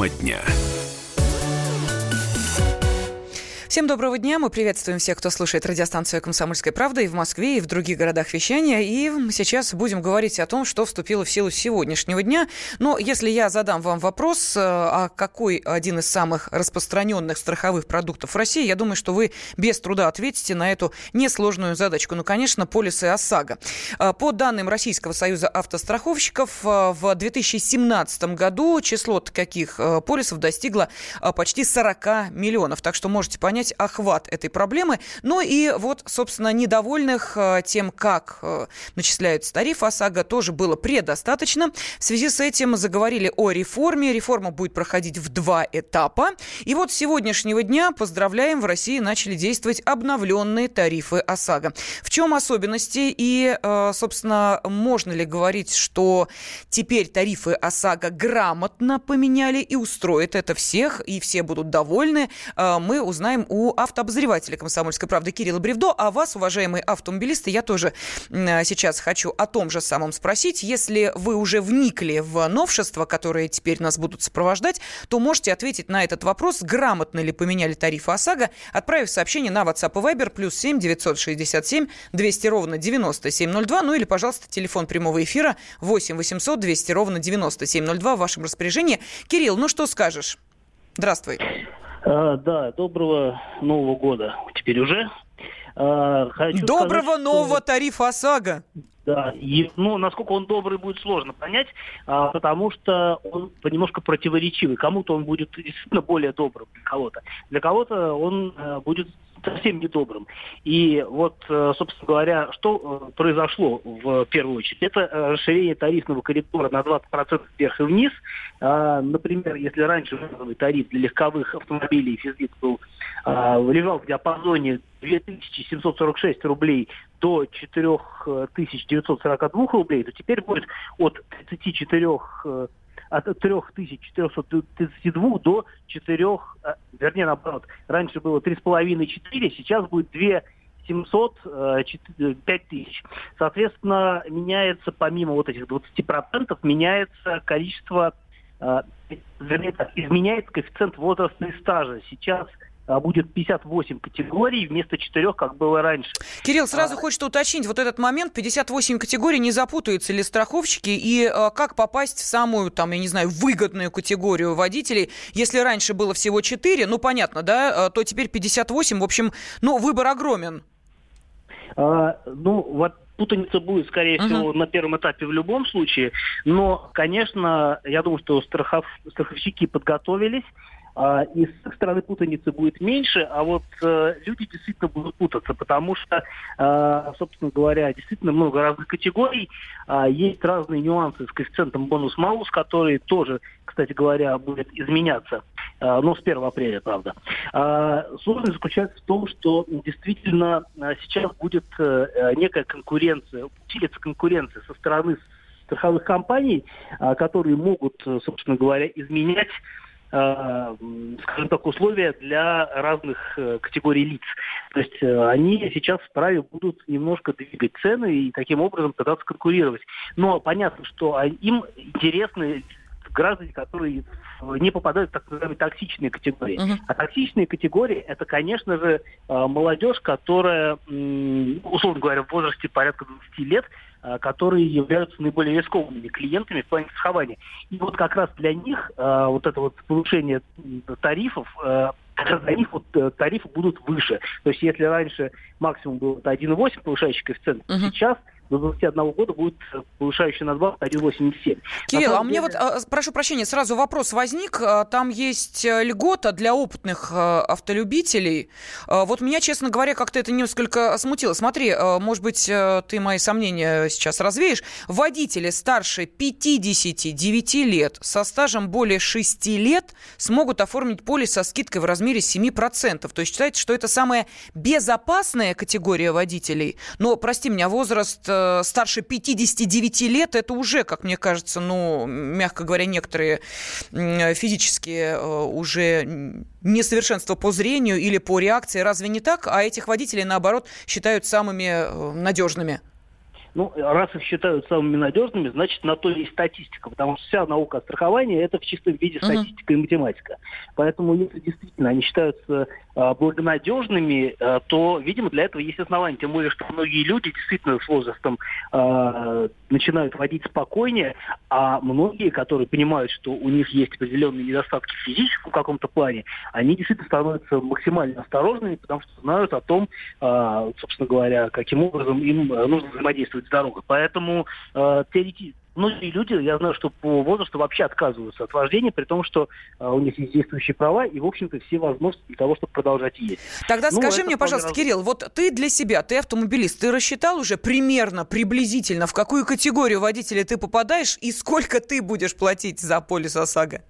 Тема дня. Всем доброго дня. Мы приветствуем всех, кто слушает радиостанцию «Комсомольская правда» и в Москве, и в других городах вещания. И сейчас будем говорить о том, что вступило в силу сегодняшнего дня. Но если я задам вам вопрос, э, а какой один из самых распространенных страховых продуктов в России, я думаю, что вы без труда ответите на эту несложную задачку. Ну, конечно, полисы ОСАГО. Э, по данным Российского союза автостраховщиков, э, в 2017 году число таких полисов достигло почти 40 миллионов. Так что можете понять, понять охват этой проблемы. Ну и вот, собственно, недовольных э, тем, как э, начисляются тарифы ОСАГО, тоже было предостаточно. В связи с этим заговорили о реформе. Реформа будет проходить в два этапа. И вот с сегодняшнего дня, поздравляем, в России начали действовать обновленные тарифы ОСАГО. В чем особенности и, э, собственно, можно ли говорить, что теперь тарифы ОСАГО грамотно поменяли и устроит это всех, и все будут довольны, мы узнаем у автообозревателя «Комсомольской правды» Кирилла Бревдо. А вас, уважаемые автомобилисты, я тоже сейчас хочу о том же самом спросить. Если вы уже вникли в новшества, которые теперь нас будут сопровождать, то можете ответить на этот вопрос, грамотно ли поменяли тарифы ОСАГО, отправив сообщение на WhatsApp и Viber плюс 7 967 200 ровно 9702. Ну или, пожалуйста, телефон прямого эфира 8 800 200 ровно 9702 в вашем распоряжении. Кирилл, ну что скажешь? Здравствуй. А, да, доброго Нового года теперь уже. А, хочу доброго сказать, нового что... тарифа ОСАГО. Да, и, ну, насколько он добрый, будет сложно понять, а, потому что он немножко противоречивый. Кому-то он будет действительно более добрым для кого-то. Для кого-то он а, будет совсем недобрым. И вот, э, собственно говоря, что э, произошло в первую очередь? Это э, расширение тарифного коридора на 20% вверх и вниз. А, например, если раньше тариф для легковых автомобилей физлиц был а, лежал в диапазоне 2746 рублей до 4942 рублей, то теперь будет от 34 от 3432 до 4, э, вернее, наоборот, раньше было 3,5-4, сейчас будет 2 700, 5 тысяч. Соответственно, меняется, помимо вот этих 20%, меняется количество, э, вернее, изменяется коэффициент возраста и стажа. Сейчас будет 58 категорий вместо 4, как было раньше. Кирилл, сразу а... хочется уточнить вот этот момент. 58 категорий, не запутаются ли страховщики? И а, как попасть в самую, там, я не знаю, выгодную категорию водителей? Если раньше было всего 4, ну, понятно, да, а, то теперь 58. В общем, ну, выбор огромен. А, ну, вот путаница будет, скорее uh-huh. всего, на первом этапе в любом случае. Но, конечно, я думаю, что страхов... страховщики подготовились. А, и с их стороны путаницы будет меньше, а вот э, люди действительно будут путаться, потому что, э, собственно говоря, действительно много разных категорий, э, есть разные нюансы с коэффициентом бонус-малус, который тоже, кстати говоря, будет изменяться, э, но с 1 апреля, правда. Э, сложность заключается в том, что действительно сейчас будет э, некая конкуренция, усилится конкуренция со стороны страховых компаний, э, которые могут, собственно говоря, изменять скажем так, условия для разных э, категорий лиц. То есть э, они сейчас вправе будут немножко двигать цены и таким образом пытаться конкурировать. Но понятно, что им интересны граждане, которые не попадают в так называемые токсичные категории. Uh-huh. А токсичные категории это, конечно же, молодежь, которая, условно говоря, в возрасте порядка 20 лет, Э, которые являются наиболее рискованными клиентами в плане страхования. И вот как раз для них э, вот это вот повышение тарифов э, для них вот тарифы будут выше. То есть если раньше максимум был 1,8 повышающий коэффициент, uh-huh. сейчас до 21 года будет повышающий надбавка 1,87. Кирилл, а деле... мне вот, а, прошу прощения, сразу вопрос возник. А, там есть э, льгота для опытных э, автолюбителей. Вот меня, честно говоря, как-то это несколько смутило. Смотри, может быть, э, ты мои сомнения сейчас развеешь. Водители старше 59 лет со стажем более 6 лет смогут оформить полис со скидкой в размере 7%. То есть считается, что это самая безопасная категория водителей. Но, прости меня, возраст Э, старше 59 лет, это уже, как мне кажется, ну, мягко говоря, некоторые физические э, уже несовершенства по зрению или по реакции. Разве не так? А этих водителей, наоборот, считают самыми э, надежными. Ну, раз их считают самыми надежными, значит, на то есть статистика, потому что вся наука о страховании – это в чистом виде статистика uh-huh. и математика. Поэтому, если действительно они считаются э, благонадежными, э, то, видимо, для этого есть основания. Тем более, что многие люди действительно с возрастом э, начинают водить спокойнее, а многие, которые понимают, что у них есть определенные недостатки в каком-то плане, они действительно становятся максимально осторожными, потому что знают о том, э, собственно говоря, каким образом им э, нужно взаимодействовать с дорогой. Поэтому э, теоретически многие люди, я знаю, что по возрасту вообще отказываются от вождения, при том, что э, у них есть действующие права и, в общем-то, все возможности для того, чтобы продолжать ездить. Тогда ну, скажи мне, пожалуйста, раз... Кирилл, вот ты для себя, ты автомобилист, ты рассчитал уже примерно, приблизительно, в какую категорию водителя ты попадаешь и сколько ты будешь платить за полис ОСАГО?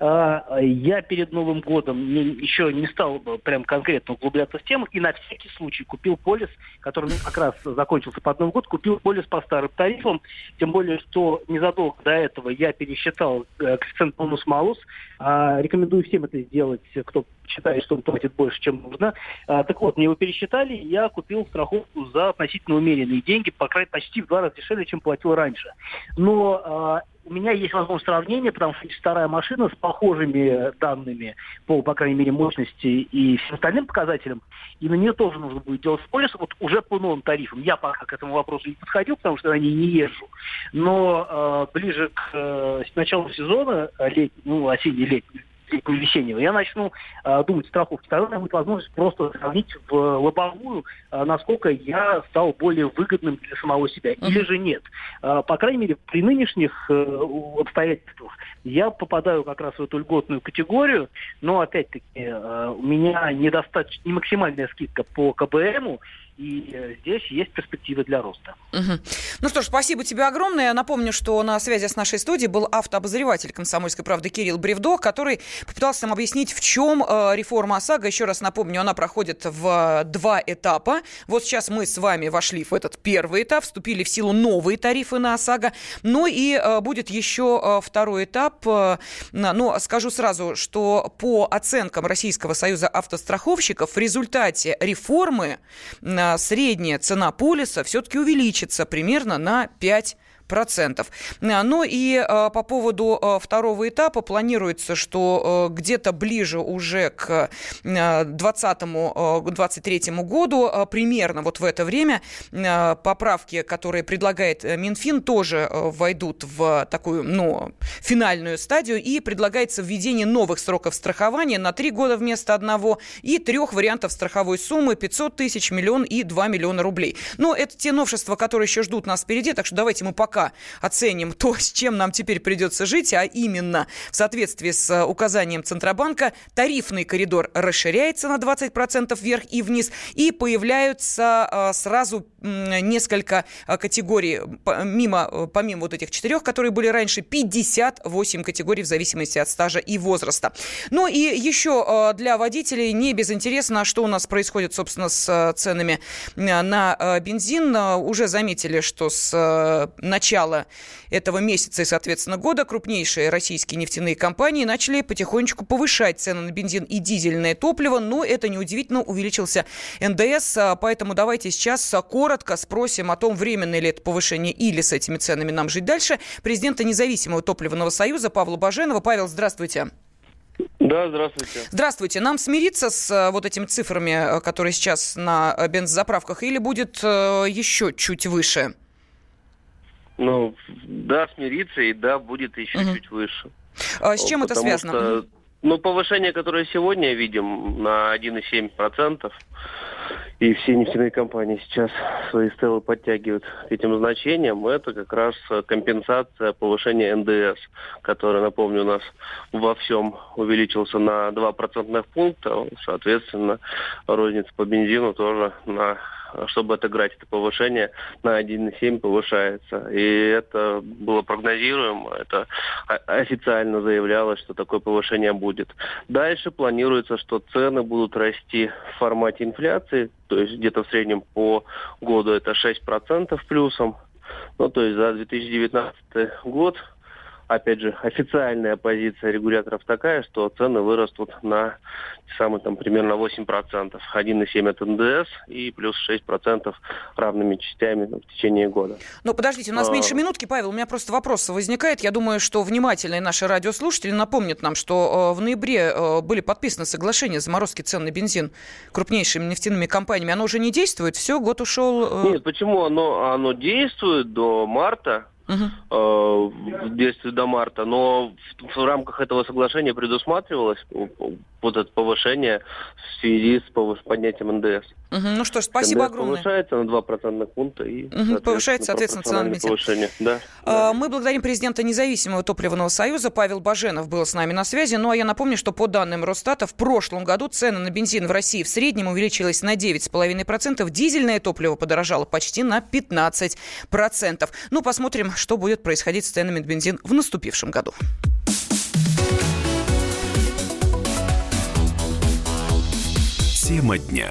А, я перед Новым годом еще не стал прям конкретно углубляться в тему и на всякий случай купил полис, который как раз закончился под Новый год, купил полис по старым тарифам, тем более, что незадолго до этого я пересчитал э, коэффициент бонус-малус. А, рекомендую всем это сделать, кто считает, что он платит больше, чем нужно. А, так вот, мне его пересчитали, я купил страховку за относительно умеренные деньги, по крайней почти в два раза дешевле, чем платил раньше. Но у меня есть возможность сравнения, потому что вторая машина с похожими данными по, по крайней мере, мощности и всем остальным показателям, и на нее тоже нужно будет делать полис вот уже по новым тарифам. Я пока к этому вопросу не подходил, потому что на ней не езжу. Но э, ближе к э, началу сезона, лет, ну, осенний-летний, весеннего, я начну э, думать страховки. Тогда у меня будет возможность просто сравнить в лобовую, э, насколько я стал более выгодным для самого себя. Uh-huh. Или же нет. Э, по крайней мере, при нынешних э, обстоятельствах я попадаю как раз в эту льготную категорию, но опять-таки э, у меня недостаточно, не максимальная скидка по КБМу, и э, здесь есть перспективы для роста. Угу. Ну что ж, спасибо тебе огромное. Я напомню, что на связи с нашей студией был автообозреватель «Комсомольской правды» Кирилл Бревдо, который попытался нам объяснить, в чем э, реформа ОСАГО. Еще раз напомню, она проходит в два этапа. Вот сейчас мы с вами вошли в этот первый этап, вступили в силу новые тарифы на ОСАГО. Ну и э, будет еще э, второй этап. Э, но скажу сразу, что по оценкам Российского союза автостраховщиков в результате реформы э, средняя цена полиса все-таки увеличится примерно на 5 процентов. А, ну и э, по поводу э, второго этапа планируется, что э, где-то ближе уже к 2020-2023 году, примерно вот в это время, поправки, которые предлагает Минфин, тоже войдут в такую, ну, финальную стадию, и предлагается введение новых сроков страхования на три года вместо одного и трех вариантов страховой суммы 500 тысяч, миллион и 2 миллиона рублей. Но это те новшества, которые еще ждут нас впереди, так что давайте мы пока оценим то, с чем нам теперь придется жить, а именно в соответствии с э, указанием Центробанка тарифный коридор расширяется на 20% вверх и вниз, и появляются э, сразу несколько э, категорий, мимо, помимо вот этих четырех, которые были раньше, 58 категорий в зависимости от стажа и возраста. Ну и еще для водителей не безинтересно, что у нас происходит, собственно, с ценами на бензин. Уже заметили, что с начала начала этого месяца и, соответственно, года крупнейшие российские нефтяные компании начали потихонечку повышать цены на бензин и дизельное топливо, но это неудивительно, увеличился НДС, а, поэтому давайте сейчас коротко спросим о том, временное ли это повышение или с этими ценами нам жить дальше. Президента независимого топливного союза Павла Баженова. Павел, здравствуйте. Да, здравствуйте. Здравствуйте. Нам смириться с а, вот этими цифрами, а, которые сейчас на бензозаправках, или будет еще чуть выше? Ну, да, смириться, и да, будет еще угу. чуть выше. А с чем Потому это связано? Что, ну, повышение, которое сегодня видим на 1,7%, и все нефтяные компании сейчас свои стелы подтягивают к этим значениям, это как раз компенсация повышения НДС, который, напомню, у нас во всем увеличился на 2 процентных пункта, соответственно, розница по бензину тоже на чтобы отыграть это повышение, на 1,7 повышается. И это было прогнозируемо, это официально заявлялось, что такое повышение будет. Дальше планируется, что цены будут расти в формате инфляции, то есть где-то в среднем по году это 6% плюсом. Ну, то есть за 2019 год опять же, официальная позиция регуляторов такая, что цены вырастут на самый там примерно 8%. 1,7 от НДС и плюс 6% равными частями ну, в течение года. Но подождите, у нас а... меньше минутки, Павел, у меня просто вопрос возникает. Я думаю, что внимательные наши радиослушатели напомнят нам, что э, в ноябре э, были подписаны соглашения заморозки цен на бензин крупнейшими нефтяными компаниями. Оно уже не действует? Все, год ушел? Э... Нет, почему? Оно, оно действует до марта угу. э, действует до марта, но в, в рамках этого соглашения предусматривалось вот это повышение в связи с поднятием НДС. Угу. Ну что ж, спасибо НДС огромное. повышается на 2 процентных пункта. И, угу. Повышается, соответственно, цена на бензин. Повышение. Да. А, мы благодарим президента независимого топливного союза. Павел Баженов был с нами на связи. Ну а я напомню, что по данным Росстата в прошлом году цены на бензин в России в среднем увеличились на 9,5%. Дизельное топливо подорожало почти на 15%. Ну, посмотрим, что будет происходить с ценами на бензин в наступившем году. Тема дня.